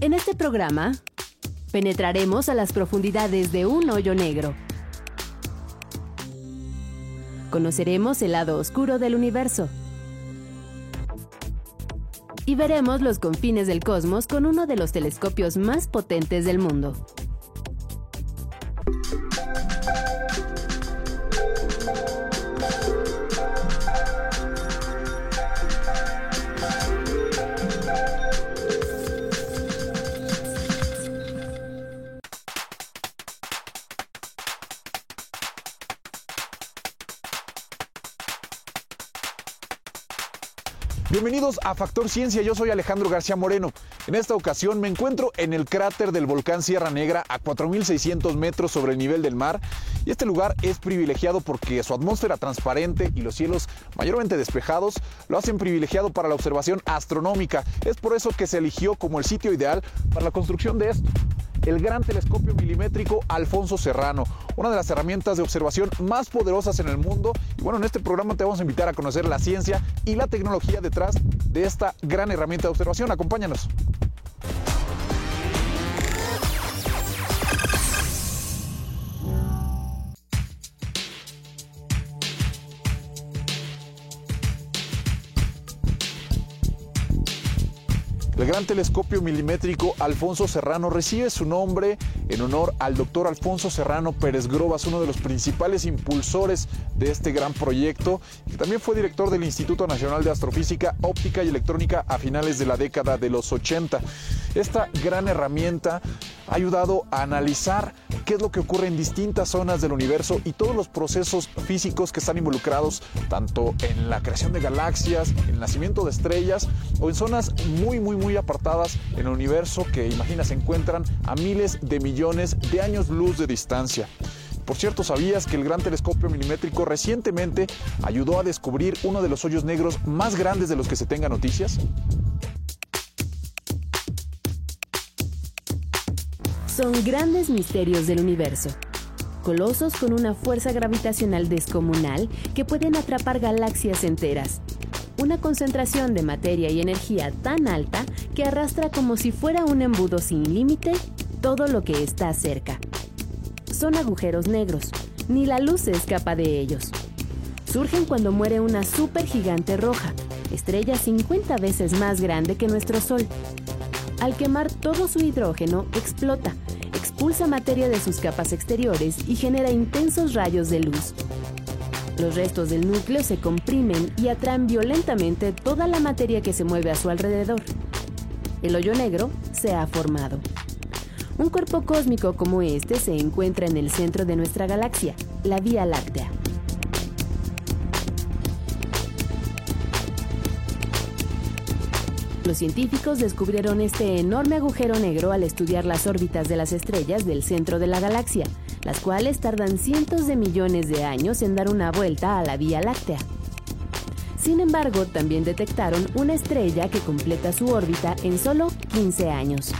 En este programa, penetraremos a las profundidades de un hoyo negro. Conoceremos el lado oscuro del universo. Y veremos los confines del cosmos con uno de los telescopios más potentes del mundo. A Factor Ciencia, yo soy Alejandro García Moreno. En esta ocasión me encuentro en el cráter del volcán Sierra Negra a 4.600 metros sobre el nivel del mar y este lugar es privilegiado porque su atmósfera transparente y los cielos mayormente despejados lo hacen privilegiado para la observación astronómica. Es por eso que se eligió como el sitio ideal para la construcción de esto el gran telescopio milimétrico Alfonso Serrano, una de las herramientas de observación más poderosas en el mundo. Y bueno, en este programa te vamos a invitar a conocer la ciencia y la tecnología detrás de esta gran herramienta de observación. Acompáñanos. El gran telescopio milimétrico Alfonso Serrano recibe su nombre en honor al doctor Alfonso Serrano Pérez Grobas, uno de los principales impulsores de este gran proyecto, que también fue director del Instituto Nacional de Astrofísica, Óptica y Electrónica a finales de la década de los 80. Esta gran herramienta ha ayudado a analizar qué es lo que ocurre en distintas zonas del universo y todos los procesos físicos que están involucrados tanto en la creación de galaxias, en el nacimiento de estrellas o en zonas muy muy muy apartadas en el universo que imagina se encuentran a miles de millones de años luz de distancia. Por cierto, ¿sabías que el Gran Telescopio Milimétrico recientemente ayudó a descubrir uno de los hoyos negros más grandes de los que se tenga noticias? Son grandes misterios del universo. Colosos con una fuerza gravitacional descomunal que pueden atrapar galaxias enteras. Una concentración de materia y energía tan alta que arrastra como si fuera un embudo sin límite todo lo que está cerca. Son agujeros negros. Ni la luz se escapa de ellos. Surgen cuando muere una supergigante roja, estrella 50 veces más grande que nuestro Sol. Al quemar todo su hidrógeno, explota, expulsa materia de sus capas exteriores y genera intensos rayos de luz. Los restos del núcleo se comprimen y atraen violentamente toda la materia que se mueve a su alrededor. El hoyo negro se ha formado. Un cuerpo cósmico como este se encuentra en el centro de nuestra galaxia, la Vía Láctea. Los científicos descubrieron este enorme agujero negro al estudiar las órbitas de las estrellas del centro de la galaxia, las cuales tardan cientos de millones de años en dar una vuelta a la Vía Láctea. Sin embargo, también detectaron una estrella que completa su órbita en solo 15 años.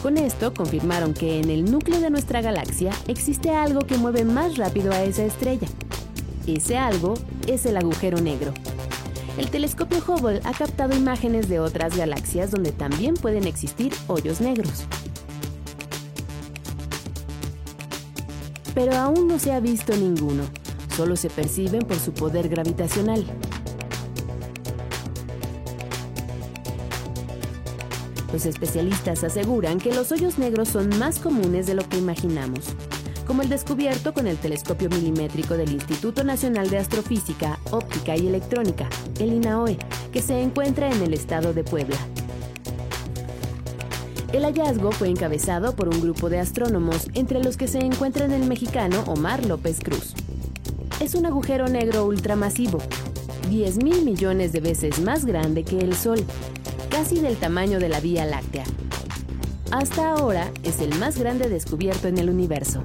Con esto confirmaron que en el núcleo de nuestra galaxia existe algo que mueve más rápido a esa estrella. Ese algo es el agujero negro. El telescopio Hubble ha captado imágenes de otras galaxias donde también pueden existir hoyos negros. Pero aún no se ha visto ninguno, solo se perciben por su poder gravitacional. Los especialistas aseguran que los hoyos negros son más comunes de lo que imaginamos, como el descubierto con el telescopio milimétrico del Instituto Nacional de Astrofísica, Óptica y Electrónica, el INAOE, que se encuentra en el estado de Puebla. El hallazgo fue encabezado por un grupo de astrónomos, entre los que se encuentran el mexicano Omar López Cruz. Es un agujero negro ultramasivo, 10 mil millones de veces más grande que el Sol, casi del tamaño de la Vía Láctea. Hasta ahora es el más grande descubierto en el universo.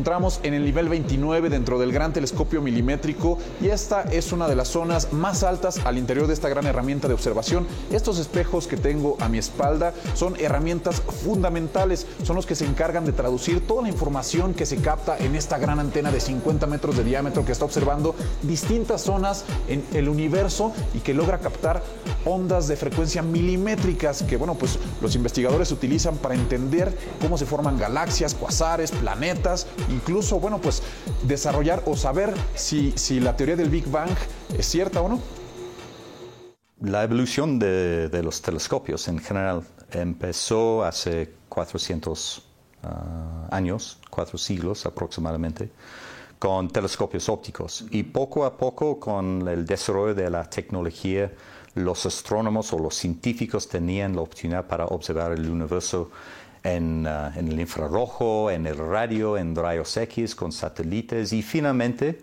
encontramos en el nivel 29 dentro del gran telescopio milimétrico y esta es una de las zonas más altas al interior de esta gran herramienta de observación. Estos espejos que tengo a mi espalda son herramientas fundamentales, son los que se encargan de traducir toda la información que se capta en esta gran antena de 50 metros de diámetro que está observando distintas zonas en el universo y que logra captar ondas de frecuencia milimétricas que, bueno, pues los investigadores utilizan para entender cómo se forman galaxias, cuasares, planetas, incluso, bueno, pues desarrollar o saber si, si la teoría del Big Bang es cierta o no. La evolución de, los telescopios en general empezó hace 400 ah, años, cuatro siglos aproximadamente, con telescopios ópticos. Y poco a poco, con el desarrollo de la tecnología, los astrónomos o los científicos tenían la oportunidad para observar el universo en, uh, el infrarrojo, en el radio, en rayos X, con satélites y finalmente,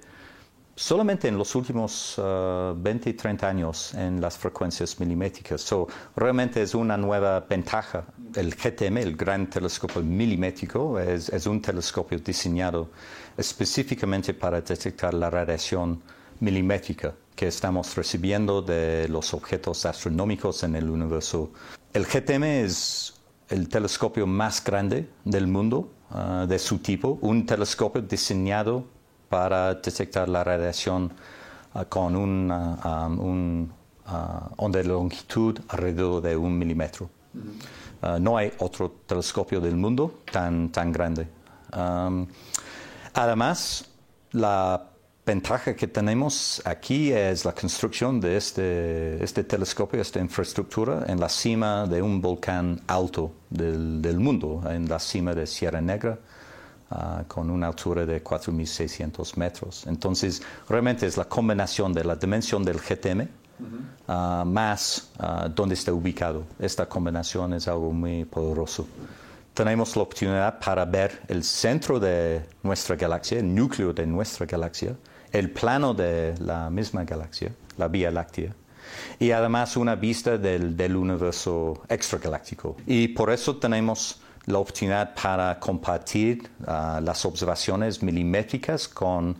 solamente en los últimos 20 y 30 años, en las frecuencias milimétricas. So, realmente es una nueva ventaja. El GTM, el Gran Telescopio Milimétrico, es, es un telescopio diseñado específicamente para detectar la radiación milimétrica que estamos recibiendo de los objetos astronómicos en el universo. El GTM es el telescopio más grande del mundo ah, de su tipo, un telescopio diseñado para detectar la radiación ah, con una ah, un, onda de longitud alrededor de un milímetro. no hay otro telescopio del mundo tan, tan grande. además, la ventaja que tenemos aquí es la construcción de este, este, telescopio, esta infraestructura, en la cima de un volcán alto del, mundo, en la cima de Sierra Negra, ah, con una altura de 4.600 metros. Entonces, realmente es la combinación de la dimensión del GTM ah, más uh, donde está ubicado. Esta combinación es algo muy poderoso tenemos la oportunidad para ver el centro de nuestra galaxia, el núcleo de nuestra galaxia, el plano de la misma galaxia, la Vía Láctea, y además una vista del, universo extragaláctico. Y por eso tenemos la oportunidad para compartir ah, las observaciones milimétricas con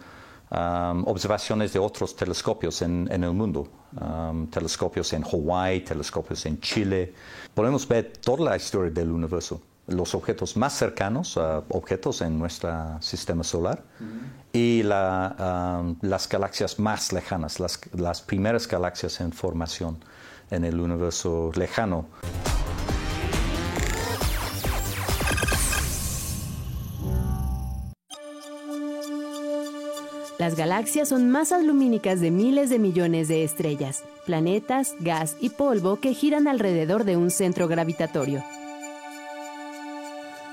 observaciones de otros telescopios en, el mundo, telescopios en Hawái, telescopios en Chile. Podemos ver toda la historia del universo los objetos más cercanos, a objetos en nuestro sistema solar, y las galaxias más lejanas, las, las primeras galaxias en formación en el universo lejano. Las galaxias son masas lumínicas de miles de millones de estrellas, planetas, gas y polvo que giran alrededor de un centro gravitatorio.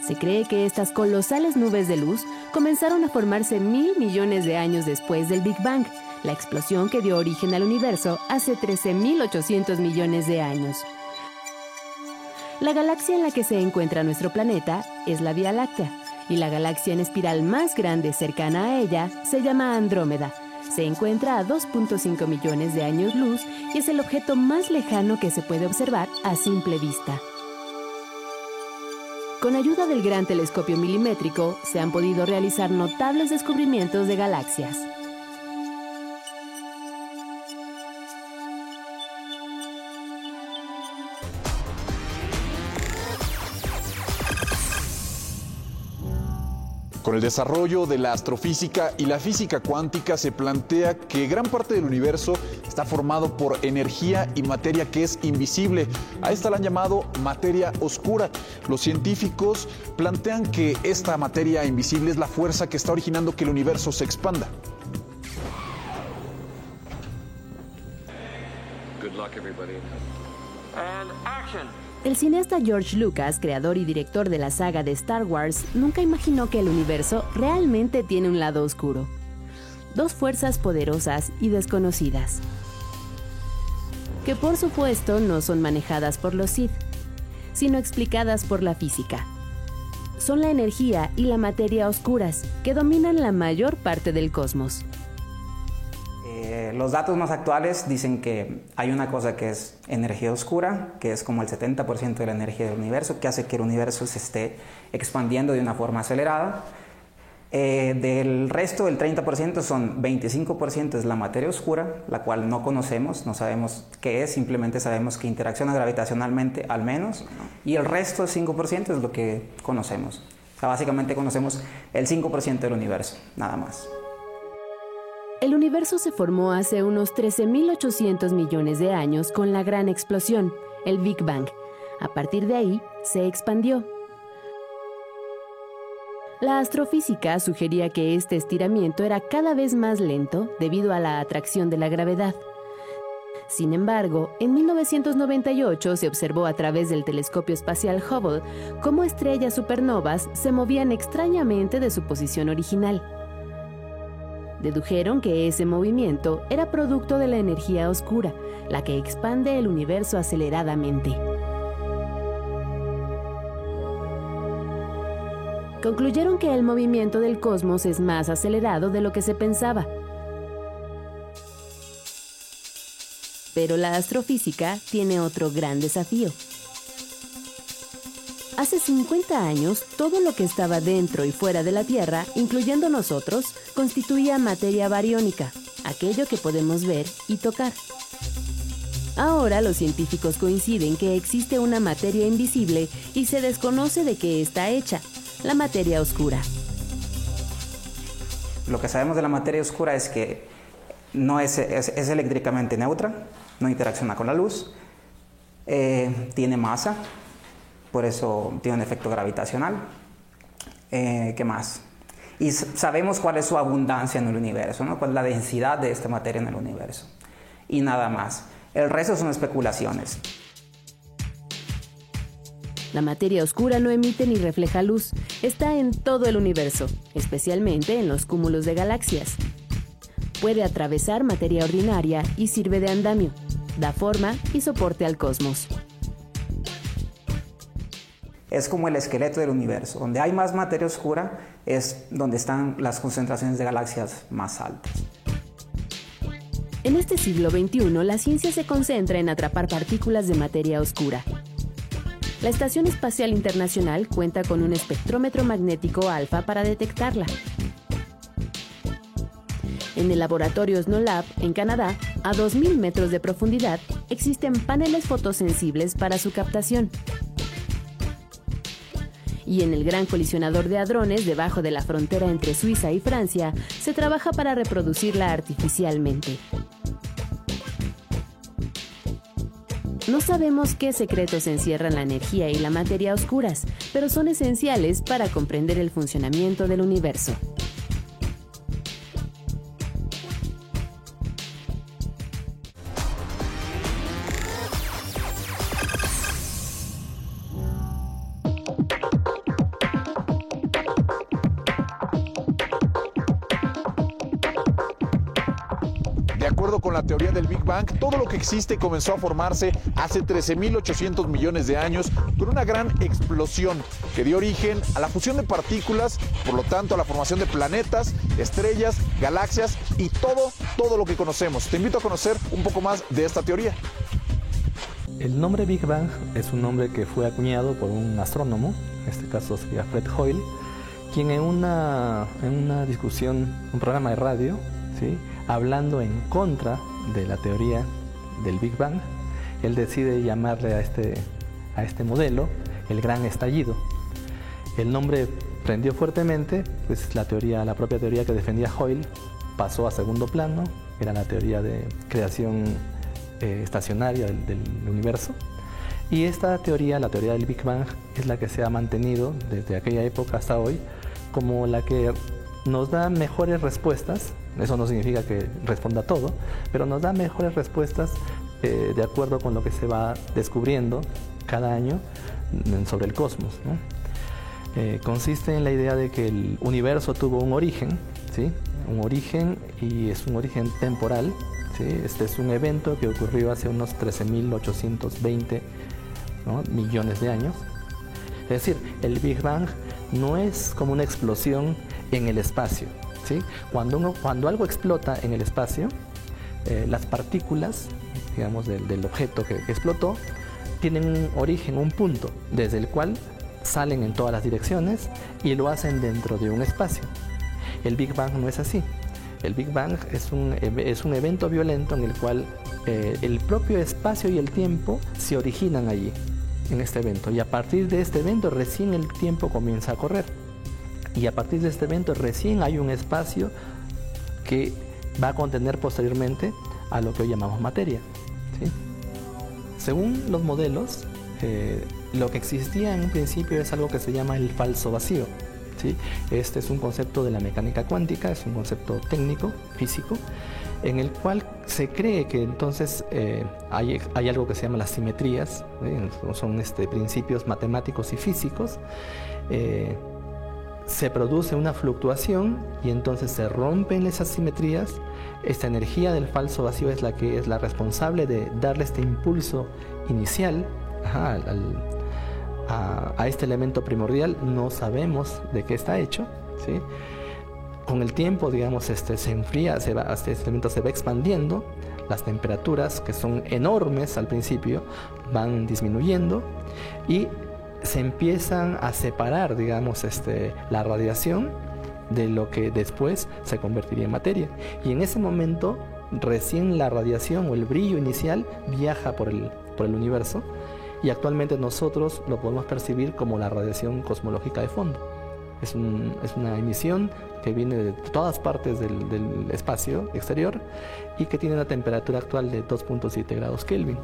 Se cree que estas colosales nubes de luz comenzaron a formarse mil millones de años después del Big Bang, la explosión que dio origen al universo hace 13.800 millones de años. La galaxia en la que se encuentra nuestro planeta es la Vía Láctea, y la galaxia en espiral más grande cercana a ella se llama Andrómeda. Se encuentra a 2.5 millones de años luz y es el objeto más lejano que se puede observar a simple vista. Con ayuda del gran telescopio milimétrico se han podido realizar notables descubrimientos de galaxias. Con el desarrollo de la astrofísica y la física cuántica se plantea que gran parte del universo está formado por energía y materia que es invisible. A esta la han llamado materia oscura. Los científicos plantean que esta materia invisible es la fuerza que está originando que el universo se expanda. El cineasta George Lucas, creador y director de la saga de Star Wars, nunca imaginó que el universo realmente tiene un lado oscuro. Dos fuerzas poderosas y desconocidas. Que por supuesto no son manejadas por los Sith, sino explicadas por la física. Son la energía y la materia oscuras que dominan la mayor parte del cosmos. Eh, los datos más actuales dicen que hay una cosa que es energía oscura, que es como el 70% de la energía del universo, que hace que el universo se esté expandiendo de una forma acelerada. Eh, del resto, el 30% son 25% es la materia oscura, la cual no conocemos, no sabemos qué es, simplemente sabemos que interacciona gravitacionalmente al menos, y el resto, el 5%, es lo que conocemos. O sea, básicamente conocemos el 5% del universo, nada más. El universo se formó hace unos 13.800 millones de años con la gran explosión, el Big Bang. A partir de ahí, se expandió la astrofísica sugería que este estiramiento era cada vez más lento debido a la atracción de la gravedad. Sin embargo, en 1998 se observó a través del telescopio espacial Hubble cómo estrellas supernovas se movían extrañamente de su posición original. Dedujeron que ese movimiento era producto de la energía oscura, la que expande el universo aceleradamente. Concluyeron que el movimiento del cosmos es más acelerado de lo que se pensaba. Pero la astrofísica tiene otro gran desafío. Hace 50 años, todo lo que estaba dentro y fuera de la Tierra, incluyendo nosotros, constituía materia bariónica, aquello que podemos ver y tocar. Ahora los científicos coinciden que existe una materia invisible y se desconoce de qué está hecha, la materia oscura. Lo que sabemos de la materia oscura es que no es, eléctricamente neutra, no interacciona con la luz, eh, tiene masa, por eso tiene un efecto gravitacional. Eh, ¿Qué más? Y sabemos cuál es su abundancia en el universo, ¿no? cuál es la densidad de esta materia en el universo. Y nada más. El resto son especulaciones. La materia oscura no emite ni refleja luz, está en todo el universo, especialmente en los cúmulos de galaxias. Puede atravesar materia ordinaria y sirve de andamio, da forma y soporte al cosmos. Es como el esqueleto del universo. Donde hay más materia oscura es donde están las concentraciones de galaxias más altas. En este siglo XXI, la ciencia se concentra en atrapar partículas de materia oscura, la Estación Espacial Internacional cuenta con un espectrómetro magnético alfa para detectarla. En el laboratorio SNOLAB, en Canadá, a 2.000 metros de profundidad, existen paneles fotosensibles para su captación. Y en el gran colisionador de hadrones debajo de la frontera entre Suiza y Francia, se trabaja para reproducirla artificialmente. No sabemos qué secretos encierran la energía y la materia oscuras, pero son esenciales para comprender el funcionamiento del universo. Del Big Bang, todo lo que existe comenzó a formarse hace 13.800 millones de años con una gran explosión que dio origen a la fusión de partículas, por lo tanto a la formación de planetas, estrellas, galaxias y todo, todo lo que conocemos. Te invito a conocer un poco más de esta teoría. El nombre Big Bang es un nombre que fue acuñado por un astrónomo, en este caso sería Fred Hoyle, quien en una, en una discusión, un programa de radio, ¿sí? hablando en contra de la teoría del Big Bang, él decide llamarle a este, a este modelo el gran estallido. El nombre prendió fuertemente, pues la teoría, la propia teoría que defendía Hoyle pasó a segundo plano, era la teoría de creación eh, estacionaria del, del, universo. Y esta teoría, la teoría del Big Bang, es la que se ha mantenido desde aquella época hasta hoy como la que nos da mejores respuestas eso no significa que responda a todo, pero nos da mejores respuestas eh, de acuerdo con lo que se va descubriendo cada año sobre el cosmos. Eh, consiste en la idea de que el universo tuvo un origen, ¿sí? un origen y es un origen temporal. Este es un evento que ocurrió hace unos 13.820 millones de años. Es decir, el Big Bang no es como una explosión en el espacio, cuando, cuando algo explota en el espacio, eh, las partículas, digamos, del, objeto que, explotó, tienen un origen, un punto, desde el cual salen en todas las direcciones y lo hacen dentro de un espacio. El Big Bang no es así. El Big Bang es un, es un evento violento en el cual eh, el propio espacio y el tiempo se originan allí, en este evento. Y a partir de este evento recién el tiempo comienza a correr. Y a partir de este evento recién hay un espacio que va a contener posteriormente a lo que hoy llamamos materia. Según los modelos, eh, lo que existía en un principio es algo que se llama el falso vacío. ¿sí? Este es un concepto de la mecánica cuántica, es un concepto técnico, físico, en el cual se cree que entonces eh, hay, algo que se llama las simetrías, son este, principios matemáticos y físicos. Eh, se produce una fluctuación y entonces se rompen esas simetrías. Esta energía del falso vacío es la que es la responsable de darle este impulso inicial a, este elemento primordial. No sabemos de qué está hecho. ¿sí? Con el tiempo, digamos, este, se enfría, se va, este elemento se va expandiendo. Las temperaturas, que son enormes al principio, van disminuyendo y se empiezan a separar, digamos, este, la radiación de lo que después se convertiría en materia. Y en ese momento, recién la radiación o el brillo inicial viaja por el, por el universo y actualmente nosotros lo podemos percibir como la radiación cosmológica de fondo. Es, una emisión que viene de todas partes del, espacio exterior y que tiene una temperatura actual de 2.7 grados Kelvin.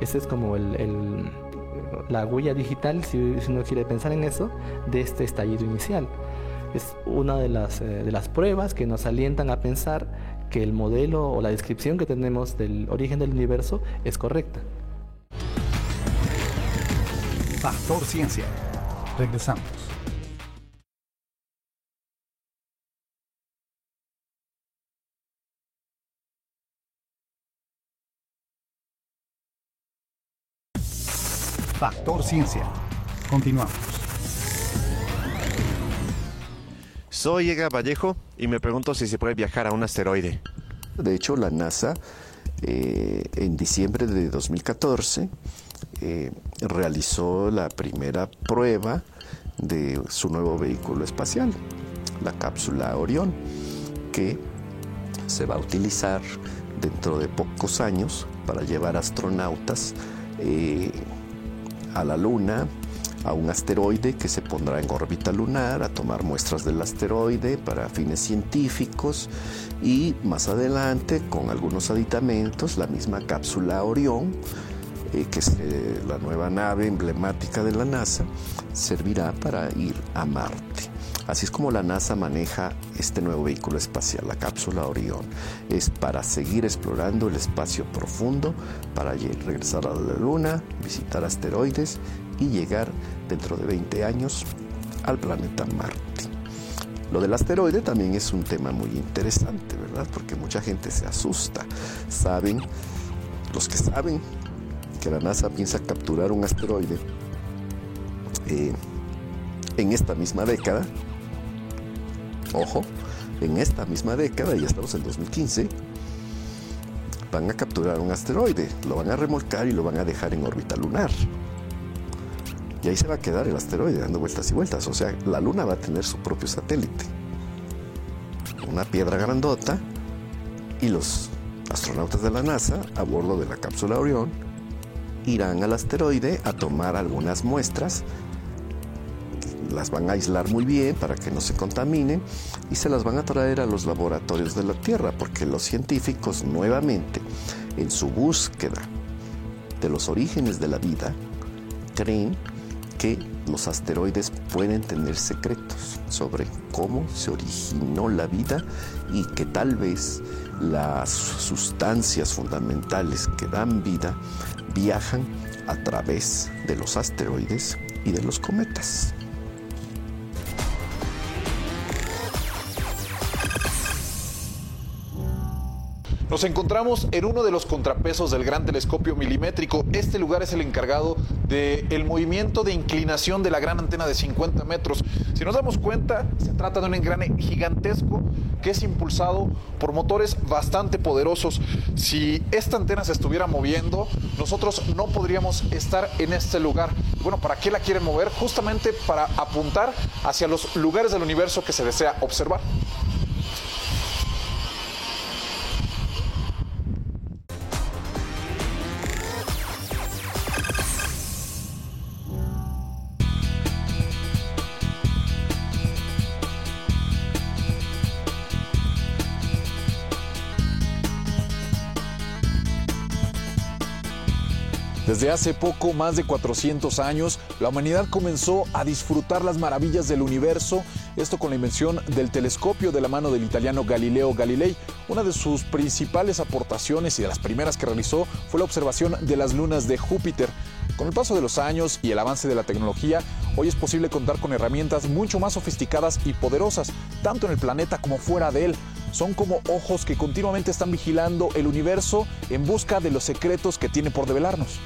Ese es como el, la huella digital, si, uno quiere pensar en eso, de este estallido inicial. Es una de las, eh, de las pruebas que nos alientan a pensar que el modelo o la descripción que tenemos del origen del universo es correcta. Factor Ciencia. Regresamos. Factor Ciencia. Continuamos. Soy Ega Vallejo y me pregunto si se puede viajar a un asteroide. De hecho, la NASA eh, en diciembre de 2014 eh, realizó la primera prueba de su nuevo vehículo espacial, la cápsula Orión, que se va a utilizar dentro de pocos años para llevar astronautas eh, a la Luna, a un asteroide que se pondrá en órbita lunar, a tomar muestras del asteroide para fines científicos y más adelante con algunos aditamentos la misma cápsula Orión, eh, que es eh, la nueva nave emblemática de la NASA, servirá para ir a Marte. Así es como la NASA maneja este nuevo vehículo espacial, la cápsula Orión. Es para seguir explorando el espacio profundo, para regresar a la Luna, visitar asteroides y llegar dentro de 20 años al planeta Marte. Lo del asteroide también es un tema muy interesante, ¿verdad? Porque mucha gente se asusta. Saben, los que saben que la NASA piensa capturar un asteroide eh, en esta misma década, ojo, en esta misma década, ya estamos en 2015, van a capturar un asteroide, lo van a remolcar y lo van a dejar en órbita lunar. Y ahí se va a quedar el asteroide dando vueltas y vueltas. O sea, la Luna va a tener su propio satélite. Una piedra grandota y los astronautas de la NASA a bordo de la cápsula Orión irán al asteroide a tomar algunas muestras las van a aislar muy bien para que no se contaminen y se las van a traer a los laboratorios de la Tierra, porque los científicos nuevamente, en su búsqueda de los orígenes de la vida, creen que los asteroides pueden tener secretos sobre cómo se originó la vida y que tal vez las sustancias fundamentales que dan vida viajan a través de los asteroides y de los cometas. Nos encontramos en uno de los contrapesos del gran telescopio milimétrico. Este lugar es el encargado del movimiento de inclinación de la gran antena de 50 metros. Si nos damos cuenta, se trata de un engrane gigantesco que es impulsado por motores bastante poderosos. Si esta antena se estuviera moviendo, nosotros no podríamos estar en este lugar. Bueno, ¿para qué la quieren mover? Justamente para apuntar hacia los lugares del universo que se desea observar. Desde hace poco, más de 400 años, la humanidad comenzó a disfrutar las maravillas del universo, esto con la invención del telescopio de la mano del italiano Galileo Galilei. Una de sus principales aportaciones y de las primeras que realizó fue la observación de las lunas de Júpiter. Con el paso de los años y el avance de la tecnología, hoy es posible contar con herramientas mucho más sofisticadas y poderosas, tanto en el planeta como fuera de él. Son como ojos que continuamente están vigilando el universo en busca de los secretos que tiene por develarnos.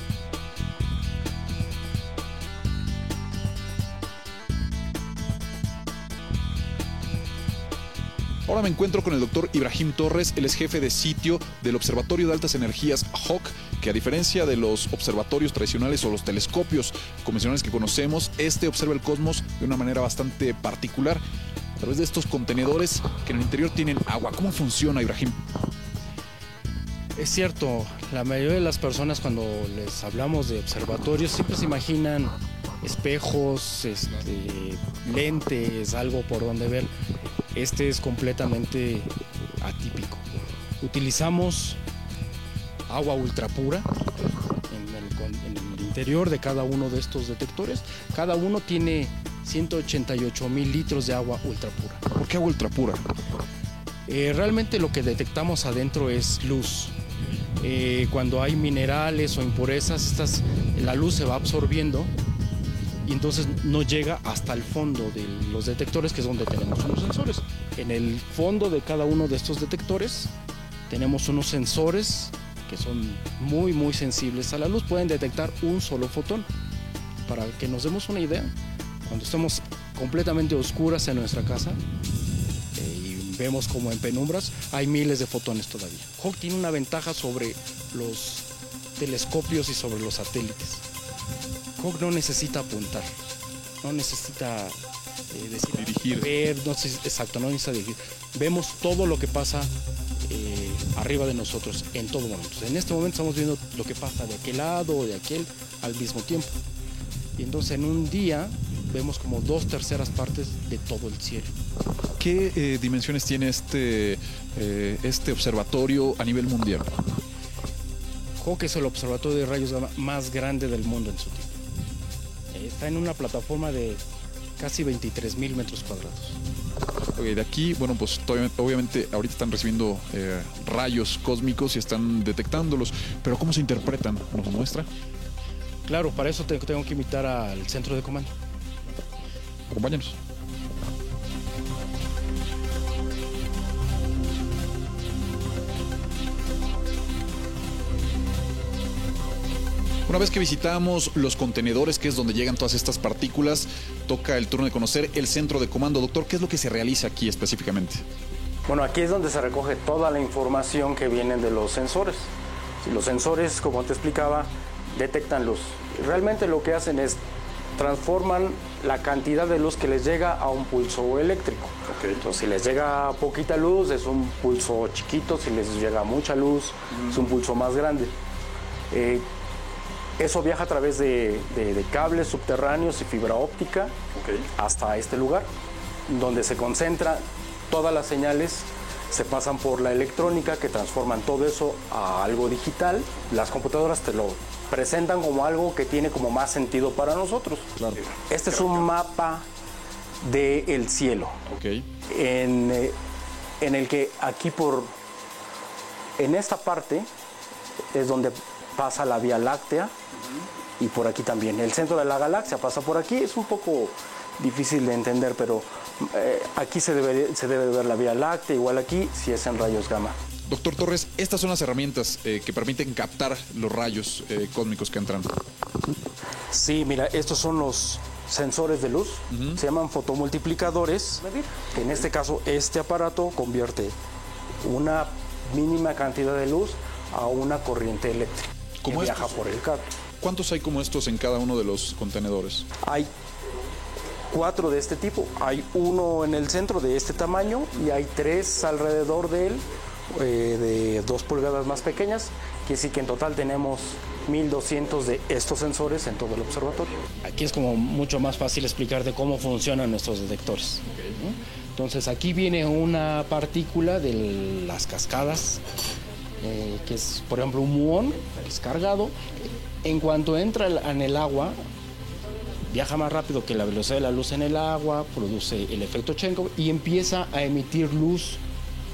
Ahora me encuentro con el doctor Ibrahim Torres, él es jefe de sitio del Observatorio de Altas Energías HOC, a diferencia de los observatorios tradicionales o los telescopios convencionales que conocemos, este observa el cosmos de una manera bastante particular a través de estos contenedores que en el interior tienen agua. ¿Cómo funciona, Ibrahim? Es cierto, la mayoría de las personas cuando les hablamos de observatorios siempre se imaginan espejos, este, lentes, algo por donde ver. Este es completamente atípico. Utilizamos agua ultra pura en el, en el interior de cada uno de estos detectores. Cada uno tiene 188 mil litros de agua ultra pura. ¿Por qué agua ultra pura? Eh, realmente lo que detectamos adentro es luz. Eh, cuando hay minerales o impurezas, estas, la luz se va absorbiendo y entonces no llega hasta el fondo de los detectores, que es donde tenemos unos sensores. En el fondo de cada uno de estos detectores tenemos unos sensores que son muy muy sensibles a la luz, pueden detectar un solo fotón. Para que nos demos una idea, cuando estemos completamente oscuras en nuestra casa eh, y vemos como en penumbras, hay miles de fotones todavía. Hawk tiene una ventaja sobre los telescopios y sobre los satélites. Hawk no necesita apuntar, no necesita eh, decir, Dirigir. ver, no exacto, no necesita dirigir. Vemos todo lo que pasa arriba de nosotros en todo momento. En este momento estamos viendo lo que pasa de aquel lado o de aquel al mismo tiempo. Y entonces en un día vemos como dos terceras partes de todo el cielo. ¿Qué eh, dimensiones tiene este, eh, este observatorio a nivel mundial? Hawk es el observatorio de rayos gamma más grande del mundo en su. Eh, Está en una plataforma de casi 23 mil metros cuadrados. Ok, de aquí, bueno, pues obviamente ahorita están recibiendo eh, rayos cósmicos y están detectándolos, pero ¿cómo se interpretan? ¿Nos muestra? Claro, para eso te- tengo que invitar al centro de comando. Acompáñanos. Una vez que visitamos los contenedores, que es donde llegan todas estas partículas, toca el turno de conocer el centro de comando. Doctor, ¿qué es lo que se realiza aquí específicamente? Bueno, aquí es donde se recoge toda la información que viene de los sensores. Los sensores, como te explicaba, detectan luz. Realmente lo que hacen es transforman la cantidad de luz que les llega a un pulso eléctrico. Entonces, si les llega poquita luz, es un pulso chiquito, si les llega mucha luz, es un pulso más grande. Eh, eso viaja a través de, de- de cables subterráneos y fibra óptica hasta este lugar, donde se concentra todas las señales, se pasan por la electrónica que transforman todo eso a algo digital. Las computadoras te lo presentan como algo que tiene como más sentido para nosotros. Este es un mapa del cielo Ok. en, eh, en el que aquí por en esta parte es donde pasa la Vía Láctea y por aquí también. El centro de la galaxia pasa por aquí, es un poco difícil de entender, pero eh, aquí se debe, se debe ver la Vía Láctea, igual aquí si es en rayos gamma. Doctor Torres, estas son las herramientas eh, que permiten captar los rayos eh, cósmicos que entran. Sí, mira, estos son los sensores de luz, se llaman fotomultiplicadores. En este caso, este aparato convierte una mínima cantidad de luz a una corriente eléctrica ¿Cómo que estos? viaja por el cable. ¿Cuántos hay como estos en cada uno de los contenedores? Hay cuatro de este tipo. Hay uno en el centro de este tamaño y hay tres alrededor de él eh, de dos pulgadas más pequeñas. Quiere decir que en total tenemos 1200 de estos sensores en todo el observatorio. Aquí es como mucho más fácil explicarte cómo funcionan nuestros detectores. ¿no? Entonces aquí viene una partícula de las cascadas, eh, que es por ejemplo un muón, que es cargado. En cuanto entra en el agua, viaja más rápido que la velocidad de la luz en el agua, produce el efecto Chenkov y empieza a emitir luz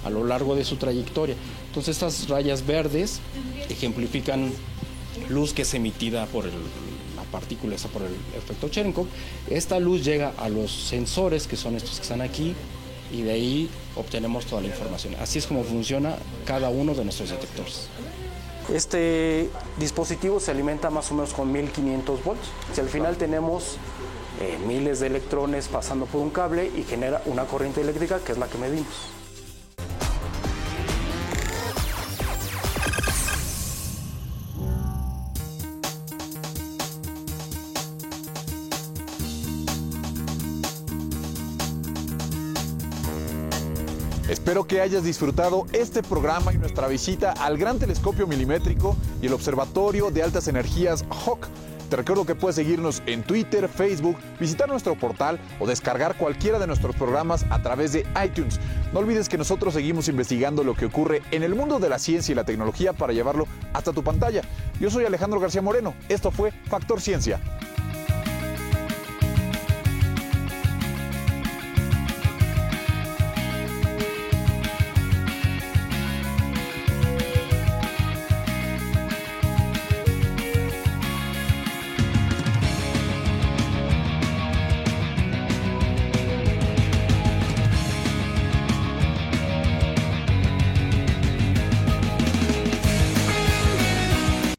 a lo largo de su trayectoria. Entonces estas rayas verdes ejemplifican luz que es emitida por la partícula esa por el efecto Cherenkov. Esta luz llega a los sensores, que son estos que están aquí, y de ahí obtenemos toda la información. Así es como funciona cada uno de nuestros detectores. Este dispositivo se alimenta más o menos con 1500 volts. Si al final tenemos eh, miles de electrones pasando por un cable y genera una corriente eléctrica que es la que medimos. Espero que hayas disfrutado este programa y nuestra visita al Gran Telescopio Milimétrico y el Observatorio de Altas Energías HOC. Te recuerdo que puedes seguirnos en Twitter, Facebook, visitar nuestro portal o descargar cualquiera de nuestros programas a través de iTunes. No olvides que nosotros seguimos investigando lo que ocurre en el mundo de la ciencia y la tecnología para llevarlo hasta tu pantalla. Yo soy Alejandro García Moreno. Esto fue Factor Ciencia.